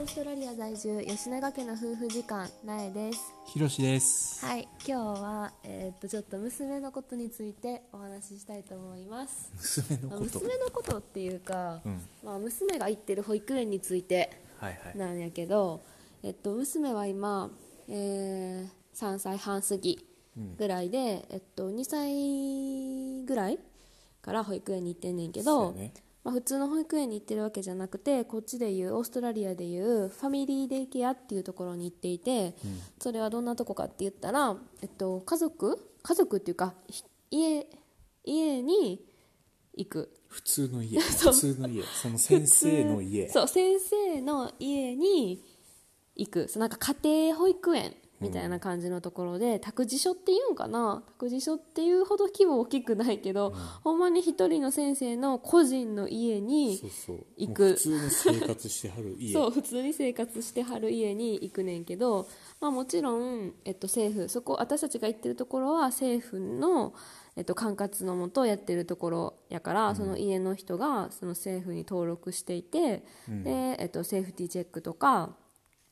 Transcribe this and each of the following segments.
オーストラリア在住吉永家の夫婦時間苗ですひろしです。はい今日は、えーっとちょっと娘のことについてお話ししたいと思いますまあ娘のこと？娘のことっていうか、うん。まあ、娘が行ってる保育園についてはいはい。なんやけど、えっと、娘は今、えー3歳半過ぎうんぐらいで、えっと、2歳ぐらいから保育園に行ってんねんけど、そうやね。まあ、普通の保育園に行ってるわけじゃなくてこっちでいうオーストラリアでいうファミリーデイケアっていうところに行っていて、それはどんなとこかって言ったら、えっと、家族家族っていうかひ家家に行く普通の家。普通の家。その先生の家。そう先生の家に行くそうなんか家庭保育園みたいな感じのところで、託児所っていうんかな？託児所っていうほど規模大きくないけど、ほんまに一人の先生の個人の家にそうそう。行く。もう普通に生活してはる家。そう普通に生活してはる家に行くねんけど、まあ、もちろん、えっと、政府そこ私たちが行ってるところは政府の、えっと、管轄のもとやってるところやから、その家の人がその政府に登録していて、でえっと、セーフティーチェックとか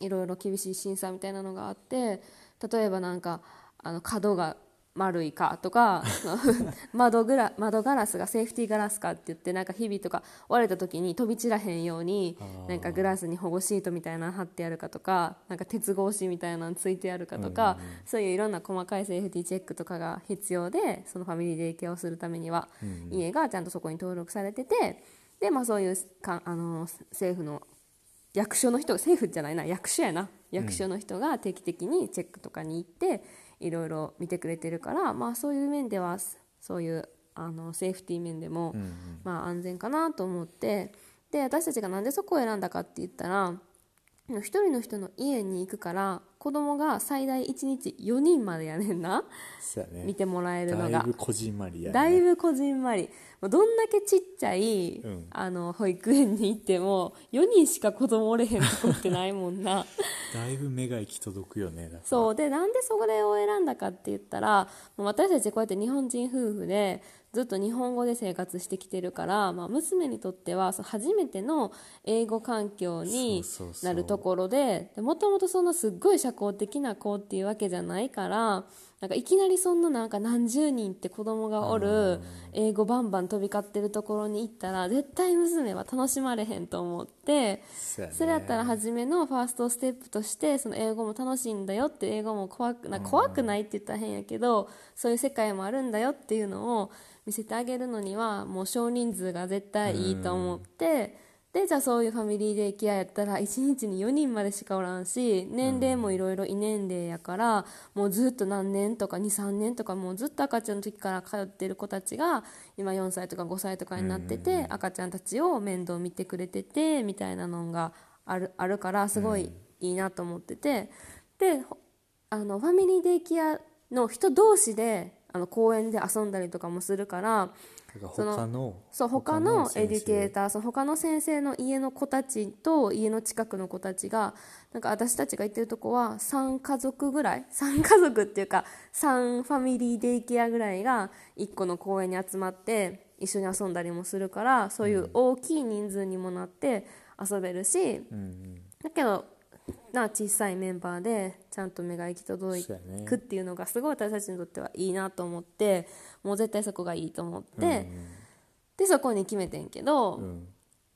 いろいろ厳しい審査みたいなのがあって例えばなんかあの角が丸いかとか 窓グラ窓ガラスがセーフティーガラスかって言ってなんか日々とか割れた時に飛び散らへんようになんかグラスに保護シートみたいなの貼ってあるかとかなんか鉄格子みたいなのついてあるかとか、そういういろんな細かいセーフティーチェックとかが必要でそのファミリーデイケアをするためには、家がちゃんとそこに登録されててで、まあ、そういうかあの政府の役所の人政府じゃないな。役所やな。役所の人が定期的にチェックとかに行っていろいろ見てくれてるから、まあ、そういう面ではそういうあのセーフティー面でも、うんうん。まあ、安全かなと思ってで私たちがなんでそこを選んだかって言ったら一人の人の家に行くから子供が最大1日4人までやねんなね。見てもらえるのがだいぶこじんまりやね。だいぶこじんまりどんだけちっちゃい、うんあの保育園に行っても4人しか子供おれへんとこってないもんな だいぶ目が行き届くよね。そうでなんでそれを選んだかって言ったら私たちこうやって日本人夫婦でずっと日本語で生活してきてるから、まあ、娘にとってはその初めての英語環境になるところでもともとそんなすっごい社交的な子っていうわけじゃないからなんかいきなりそんななんか何十人って子供がおる英語バンバン飛び交ってるところに行ったら絶対娘は楽しまれへんと思って。それやったら初めのファーストステップとしてその英語も楽しいんだよって英語も怖くな怖くないって言ったら変やけどそういう世界もあるんだよっていうのを見せてあげるのにはもう少人数が絶対いいと思ってでじゃあそういうファミリーデイケアやったら1日に4人までしかおらんし年齢もいろいろ異年齢やからもうずっと何年とか23年とかもうずっと赤ちゃんの時から通ってる子たちが今4歳とか5歳とかになってて赤ちゃんたちを面倒見てくれててみたいなのがあるあるからすごいいいなと思ってて。でほあのファミリーデイケアの人同士であの公園で遊んだりとかもするから他の。そう他のエデュケーターその他の先生の家の子たちと家の近くの子たちがなんか私たちが行ってるとこは3家族ぐらい 3家族っていうか3ファミリーデイケアぐらいが1個の公園に集まって一緒に遊んだりもするからそういう大きい人数にもなって遊べるし、うんうん。だけどな小さいメンバーでちゃんと目が行き届くっていうのがすごい私たちにとってはいいなと思ってもう絶対そこがいいと思って、でそこに決めてんけど、うん。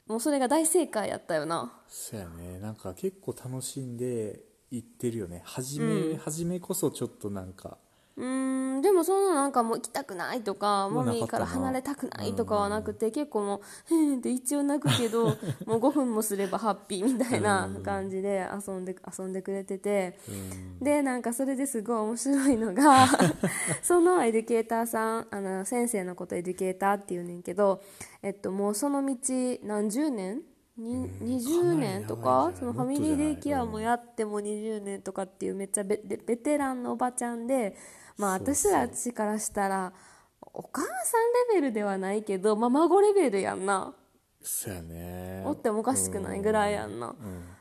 もうそれが大正解やったよなそうやね。なんか結構楽しんで行ってるよね。初め、初めこそちょっとなんか。うーんでもそのなんかもう行きたくないとかもミーから離れたくないとかはなくて結構もう「へーって一応泣くけどもう5分もすればハッピーみたいな感じで遊んで 遊んでくれてて。うん。でなんかそれですごい面白いのが その educator さんあの先生のこと educator っていうねんけど、えっと、もうその道何十年に20年とかその family day care もやっても20年とかっていうめっちゃベベベテランのおばちゃんで、まあ、私たちからしたらお母さんレベルではないけど、まあ、孫レベルやんな。そうやね。おってもおかしくないぐらいやんな、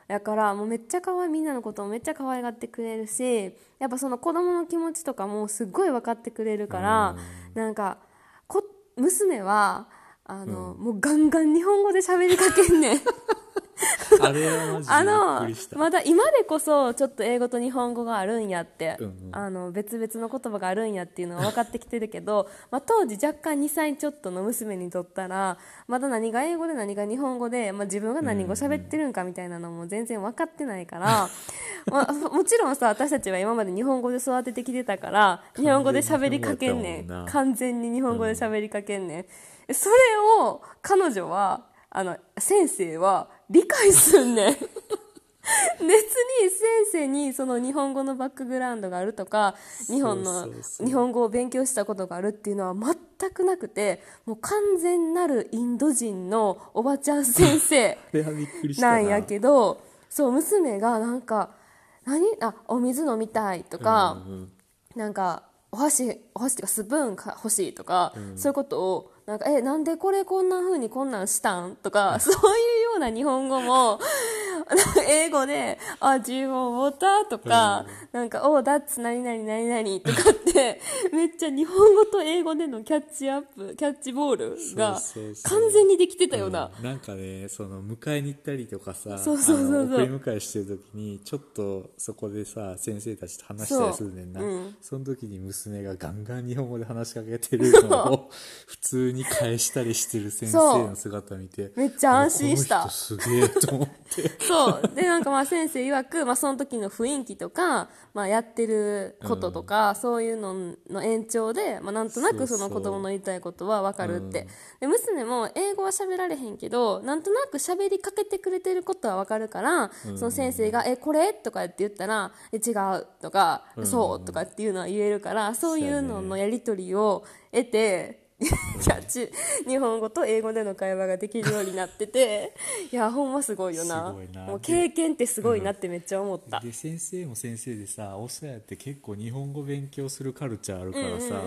だからもうめっちゃ可愛いみんなのこともめっちゃ可愛がってくれるしやっぱその子供の気持ちとかもすっごい分かってくれるから、なんかこ娘はあの、もうガンガン日本語で喋りかけんねん。あれはマジでまだ今でこそちょっと英語と日本語があるんやって、うんうん。あの別々の言葉があるんやっていうのは分かってきてるけど、まあ、当時若干2歳ちょっとの娘にとったらまだ何が英語で何が日本語で、まあ、自分が何語喋ってるんかみたいなのも全然分かってないから、まあ、もちろんさ私たちは今まで日本語で育ててきてたから日本語で喋りかけんねん。完全に日本語で喋りかけんねん、それを彼女はあの先生は理解すんねん。別に先生にその日本語のバックグラウンドがあるとか日本の日本語を勉強したことがあるっていうのは全くなくてもう完全なるインド人のおばちゃん先生 な。んなやけどそう娘がなんか何？あお水飲みたいとか、うんうんなんかお箸お箸っていうかスプーンが欲しいとか、そういうことをなんかえなんでこれこんな風にこんなんしたん？とか そういうような日本語も英語で「あ自分ウォーター」とか、なんか「おだっつ何々何々」とかって めっちゃ日本語と英語でのキャッチアップキャッチボールが完全にできてたよな、うん。なんかねその迎えに行ったりとかさそうそうそうそう。送り迎えしてる時にちょっとそこでさ先生たちと話したりするねんな。そううん。その時に娘がガンガン日本語で話しかけてるのを普通に返したりしてる先生の姿見てめっちゃ安心した。この人すげえと思って そう。で、なんかまあ先生曰く、まあその時の雰囲気とか、まあやってることとか、そういうのの延長で、まあなんとなくその子供の言いたいことはわかるって。で、娘も英語は喋られへんけど、なんとなく喋りかけてくれてることはわかるから、その先生が、え、これ？とかって言ったら、え、違う。とか、そう。とかっていうのは言えるから、そういうののやりとりを得て、キャッチ日本語と英語での会話ができるようになってていやほんますごいよな。もう経験ってすごいなってめっちゃ思った、で先生も先生でさオスヤって結構日本語勉強するカルチャーあるからさ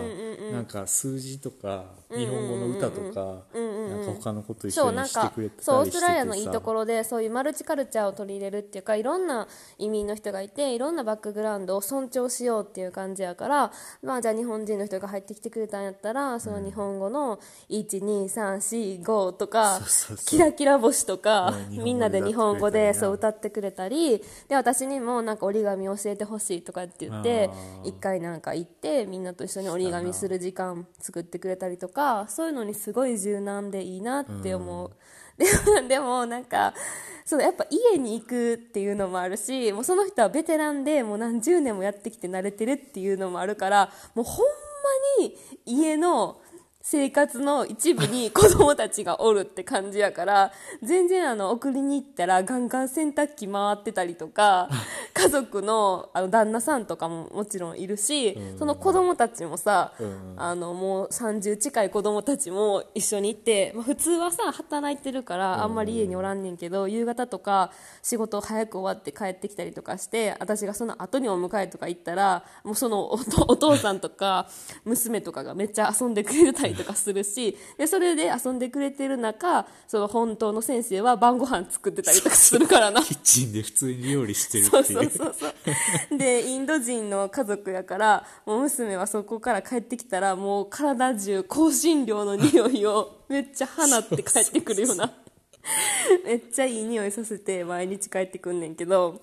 なんか数字とか日本語の歌とかなんか他のこと一緒にしてくれてたりしててさ。そうオーストラリアのいいところでそういうマルチカルチャーを取り入れるっていうかいろんな移民の人がいていろんなバックグラウンドを尊重しようっていう感じやから、まあ、じゃあ日本人の人が入ってきてくれたんやったらその日本語の12345とかキラキラ星とかみんなで日本語でそう歌ってくれたり。で私にもなんか折り紙教えてほしいとかって言って一回なんか行ってみんなと一緒に折り紙する時間作ってくれたりとかそういうのにすごい柔軟でいいなって思う、でもでもなんかそうやっぱ家に行くっていうのもあるしもうその人はベテランでもう何十年もやってきて慣れてるっていうのもあるからもうほんまに家の生活の一部に子供たちがおるって感じやから全然あの送りに行ったらガンガン洗濯機回ってたりとか家族のあの旦那さんとかももちろんいるし、その子供たちもさ、うん。あのもう30近い子供たちも一緒に行って、まあ、普通はさ働いてるからあんまり家におらんねんけど、夕方とか仕事早く終わって帰ってきたりとかして私がその後にお迎えとか行ったらもうそのおとお父さんとか娘とかがめっちゃ遊んでくれたりとかするしでそれで遊んでくれてる中その本当の先生は晩ご飯作ってたりとかするからな。キッチンで普通に料理してるそうっていそううそうそう。でインド人の家族やからもう娘はそこから帰ってきたらもう体中香辛料の匂いをめっちゃ放って帰ってくるような。めっちゃいい匂いさせて毎日帰ってくんねんけど。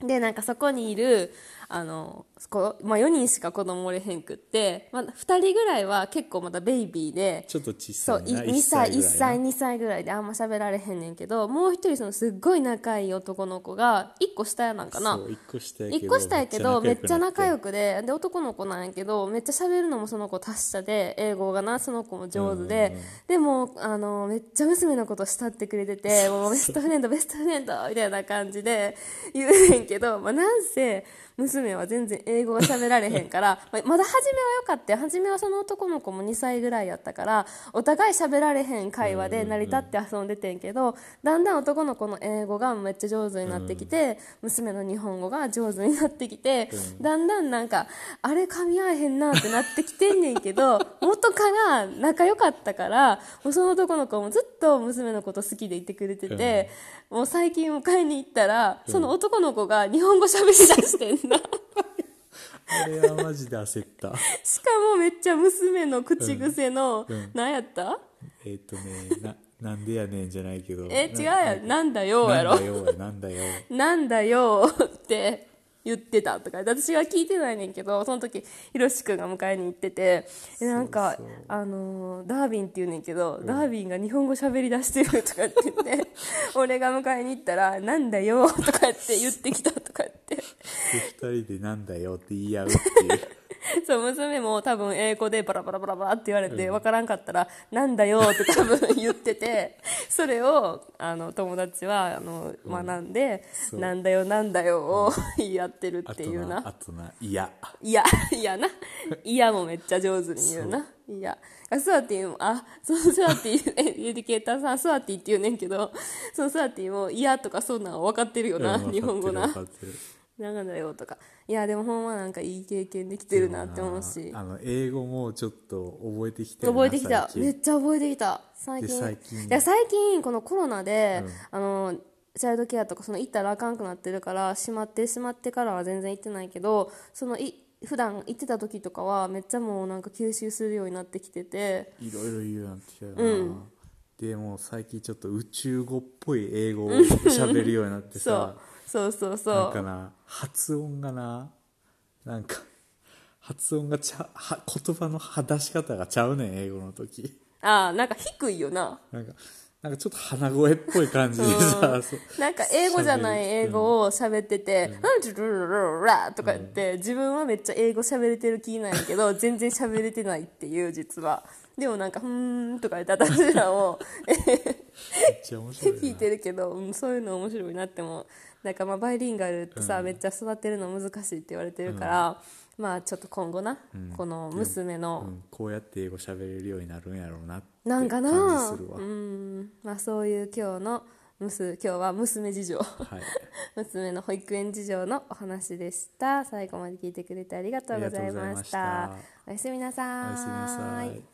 でなんかそこにいるあのこまあ、4人しか子供おれへんくって、まあ、2人ぐらいは結構まだベイビーでちょっと小さいな2歳1ぐらいな。歳2歳ぐらいであんま喋られへんねんけどもう一人そのすっごい仲いい男の子が1個下やなんかな。そう一個下やけど1個下やけどめっちゃ仲良くくでで男の子なんやけどめっちゃ喋るのもその子達者で英語がなその子も上手で、でもあのめっちゃ娘のこと慕ってくれててもうベストフレンドベストフレンドみたいな感じで言うねんけど、まあ、なんせ娘は全然英語が喋られへんから まだ初めは良かったよ。初めはその男の子も2歳ぐらいやったからお互い喋られへん会話で成り立って遊んでてんけどだんだん男の子の英語がめっちゃ上手になってきて、娘の日本語が上手になってきて、だんだんなんかあれ噛み合えへんなってなってきてんねんけど 元から仲良かったからもうその男の子もずっと娘のこと好きでいてくれてて、もう最近迎えに行ったら、その男の子が日本語喋り出してんな。あれはマジで焦った。しかもめっちゃ娘の口癖の、うん。何やった？えっ、とねななんでやねんじゃないけど。え違うなやん。なんだよやろ。なんだよやなんだよ。なんだよ って言ってたとか。私は聞いてないねんけどその時ひろし君が迎えに行ってて。えなんかあのーダービンって言うねんけど、ダービンが日本語喋り出してるとかって言って俺が迎えに行ったら「なんだよ」とかって言ってきたって2人でなんだよって言い合うっていう。そう娘も多分英語でバラバラバラバラって言われて分からんかったら「なんだよ」って多分言っててそれをあの友達はあの学んで「なんだよなんだよ」を言い合ってるっていうな。あとな「い」「いや」「い」な「嫌」もめっちゃ上手に言うな「嫌」スワティもあそのスワティエディケーターさんスワティって言うねんけどそのスワティも「嫌」とかそんなん分かってるよな、日本語な。分かってる。分かってるなんだよとか。いや、でもほんまなんかいい経験できてるなって思うし。あの英語もちょっと覚えてきて覚えてきた。めっちゃ覚えてきた。最近。で最近。いや最近このコロナで、あのチャイルドケアとかその行ったらあかんくなってるから閉まってしまってからは全然行ってないけどそのい普段行ってた時とかはめっちゃもうなんか吸収するようになってきてて。いろいろ言うようになってきたよな、でも最近ちょっと宇宙語っぽい英語を喋るようになって そうさそうそう。そなんうかな発音がななんか発音がちゃは言葉の出し方がちゃうねん英語の時。ああなんか低いよな。なんかなんかちょっと鼻声っぽい感じでさ、そう。なんか英語じゃない英語を喋ってて「なん。ちゅるるるるら」とか言って自分はめっちゃ英語喋れてる気なんやけど 全然喋れてないっていう実は。でもなんか「ふーん」とか言って私らを聞いてるけど、うん、そういうの面白いなってもなんかまあバイリンガルってさ、めっちゃ育てるの難しいって言われてるから、まあちょっと今後な、この娘の、うん、こうやって英語喋れるようになるんやろうなってなんかな？感じするわ、うん。まあそういう今日の娘今日は娘事情。はい。娘の保育園事情のお話でした。最後まで聞いてくれてありがとうございました。おやすみなさーおやすみなさい